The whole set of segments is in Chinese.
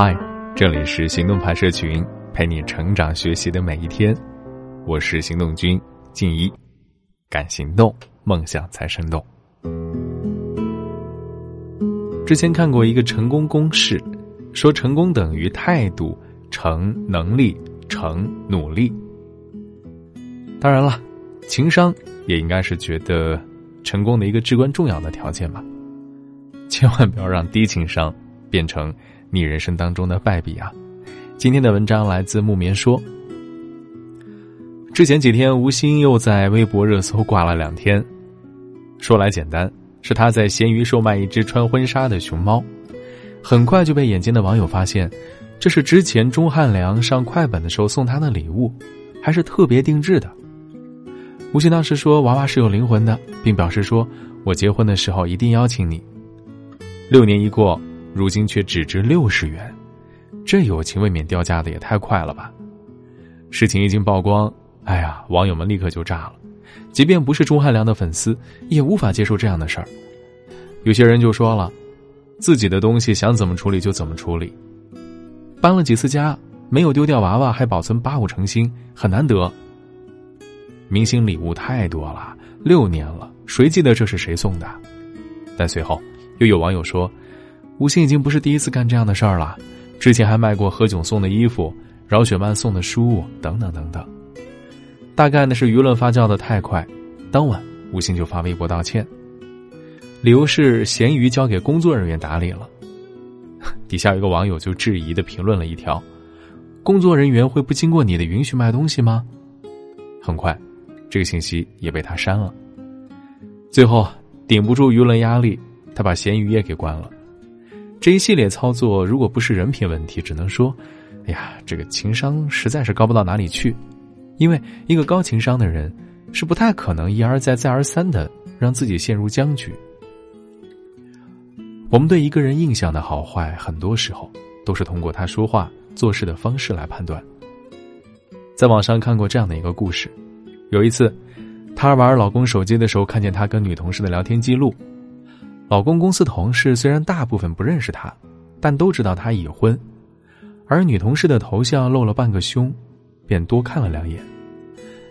嗨，这里是行动派社群，陪你成长学习的每一天。我是行动君静一，敢行动，梦想才生动。之前看过一个成功公式，说成功等于态度乘能力乘努力。当然了，情商也应该是觉得成功的一个至关重要的条件吧。千万不要让低情商变成。你人生当中的败笔啊！今天的文章来自木棉说。之前几天，吴昕又在微博热搜挂了两天。说来简单，是他在闲鱼售卖一只穿婚纱的熊猫，很快就被眼尖的网友发现，这是之前钟汉良上快本的时候送他的礼物，还是特别定制的。吴昕当时说娃娃是有灵魂的，并表示说：“我结婚的时候一定邀请你。”六年一过。如今却只值六十元，这友情未免掉价的也太快了吧！事情一经曝光，哎呀，网友们立刻就炸了。即便不是钟汉良的粉丝，也无法接受这样的事儿。有些人就说了，自己的东西想怎么处理就怎么处理。搬了几次家，没有丢掉娃娃，还保存八五成新，很难得。明星礼物太多了，六年了，谁记得这是谁送的？但随后又有网友说。吴昕已经不是第一次干这样的事儿了，之前还卖过何炅送的衣服、饶雪漫送的书等等等等。大概呢是舆论发酵的太快，当晚吴昕就发微博道歉，理由是咸鱼交给工作人员打理了。底下有个网友就质疑的评论了一条：“工作人员会不经过你的允许卖东西吗？”很快，这个信息也被他删了。最后顶不住舆论压力，他把咸鱼也给关了。这一系列操作，如果不是人品问题，只能说，哎呀，这个情商实在是高不到哪里去。因为一个高情商的人，是不太可能一而再、再而三的让自己陷入僵局。我们对一个人印象的好坏，很多时候都是通过他说话、做事的方式来判断。在网上看过这样的一个故事：有一次，她玩老公手机的时候，看见他跟女同事的聊天记录。老公公司同事虽然大部分不认识他，但都知道他已婚，而女同事的头像露了半个胸，便多看了两眼。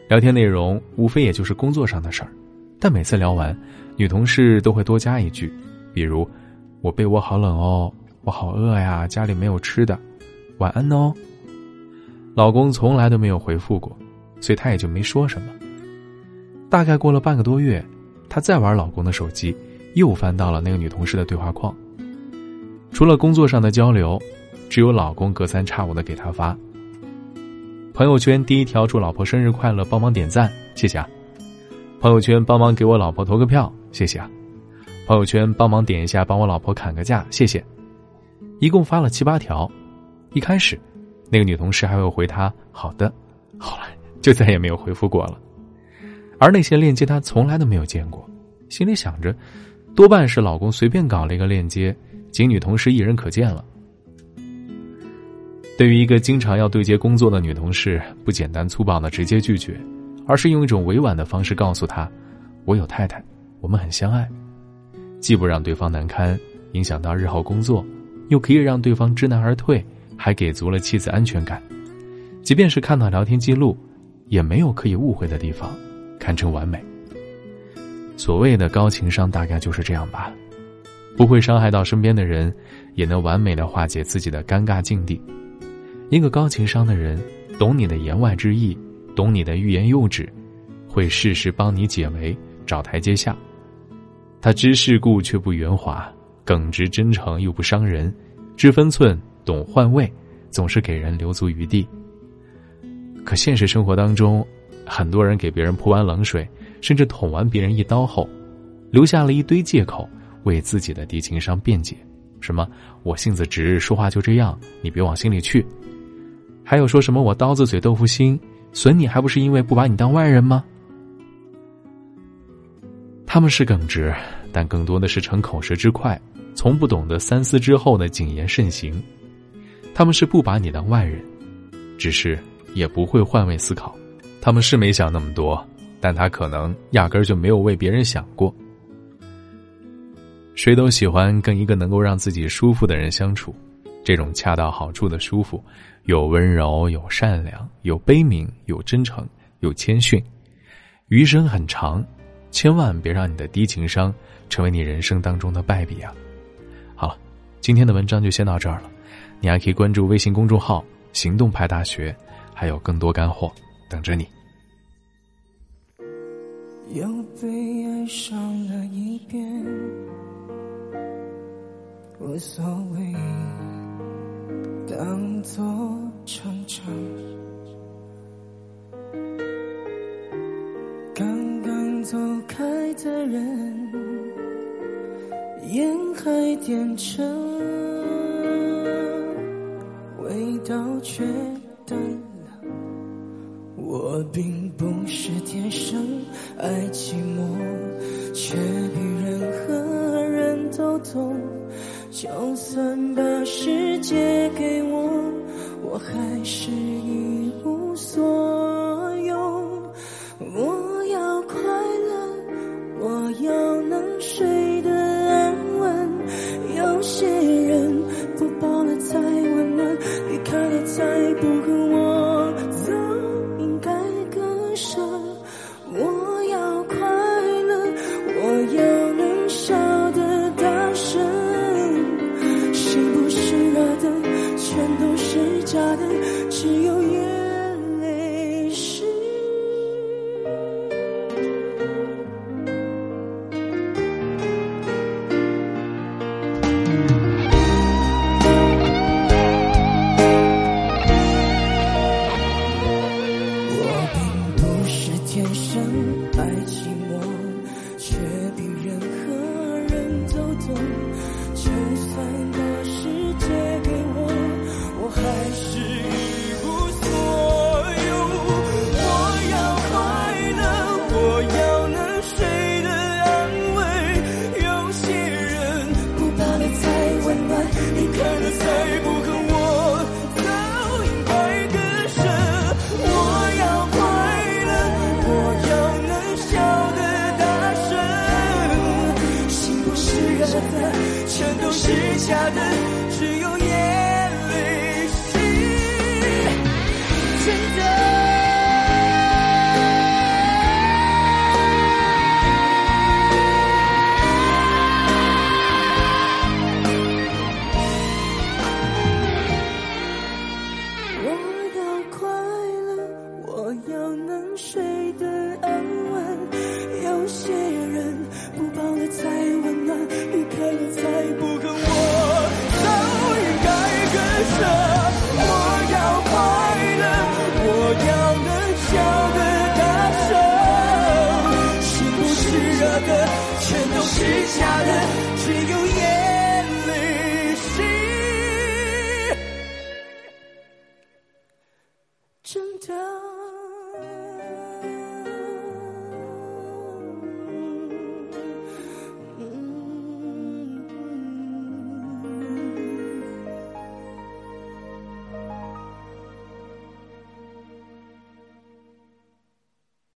聊天内容无非也就是工作上的事儿，但每次聊完，女同事都会多加一句，比如“我被窝好冷哦，我好饿呀，家里没有吃的，晚安哦。”老公从来都没有回复过，所以他也就没说什么。大概过了半个多月，她再玩老公的手机。又翻到了那个女同事的对话框，除了工作上的交流，只有老公隔三差五的给她发朋友圈。第一条祝老婆生日快乐，帮忙点赞，谢谢啊！朋友圈帮忙给我老婆投个票，谢谢啊！朋友圈帮忙点一下，帮我老婆砍个价，谢谢。一共发了七八条，一开始，那个女同事还会回他好的，后来就再也没有回复过了。而那些链接她从来都没有见过，心里想着。多半是老公随便搞了一个链接，仅女同事一人可见了。对于一个经常要对接工作的女同事，不简单粗暴的直接拒绝，而是用一种委婉的方式告诉她：“我有太太，我们很相爱。”既不让对方难堪，影响到日后工作，又可以让对方知难而退，还给足了妻子安全感。即便是看到聊天记录，也没有可以误会的地方，堪称完美。所谓的高情商，大概就是这样吧，不会伤害到身边的人，也能完美的化解自己的尴尬境地。一个高情商的人，懂你的言外之意，懂你的欲言又止，会适时帮你解围，找台阶下。他知世故却不圆滑，耿直真诚又不伤人，知分寸，懂换位，总是给人留足余地。可现实生活当中，很多人给别人泼完冷水。甚至捅完别人一刀后，留下了一堆借口，为自己的低情商辩解。什么我性子直，说话就这样，你别往心里去。还有说什么我刀子嘴豆腐心，损你还不是因为不把你当外人吗？他们是耿直，但更多的是逞口舌之快，从不懂得三思之后的谨言慎行。他们是不把你当外人，只是也不会换位思考。他们是没想那么多。但他可能压根儿就没有为别人想过。谁都喜欢跟一个能够让自己舒服的人相处，这种恰到好处的舒服，有温柔，有善良，有悲悯，有真诚，有谦逊。余生很长，千万别让你的低情商成为你人生当中的败笔啊！好了，今天的文章就先到这儿了。你还可以关注微信公众号“行动派大学”，还有更多干货等着你。又被爱上了一遍，无所谓，当作成长。刚刚走开的人，烟还点着，味道却淡了。我并不是天生爱寂寞，却比任何人都懂。就算把世界给我，我还是一无所都是假的，只有眼泪是真的。我要快乐，我要能睡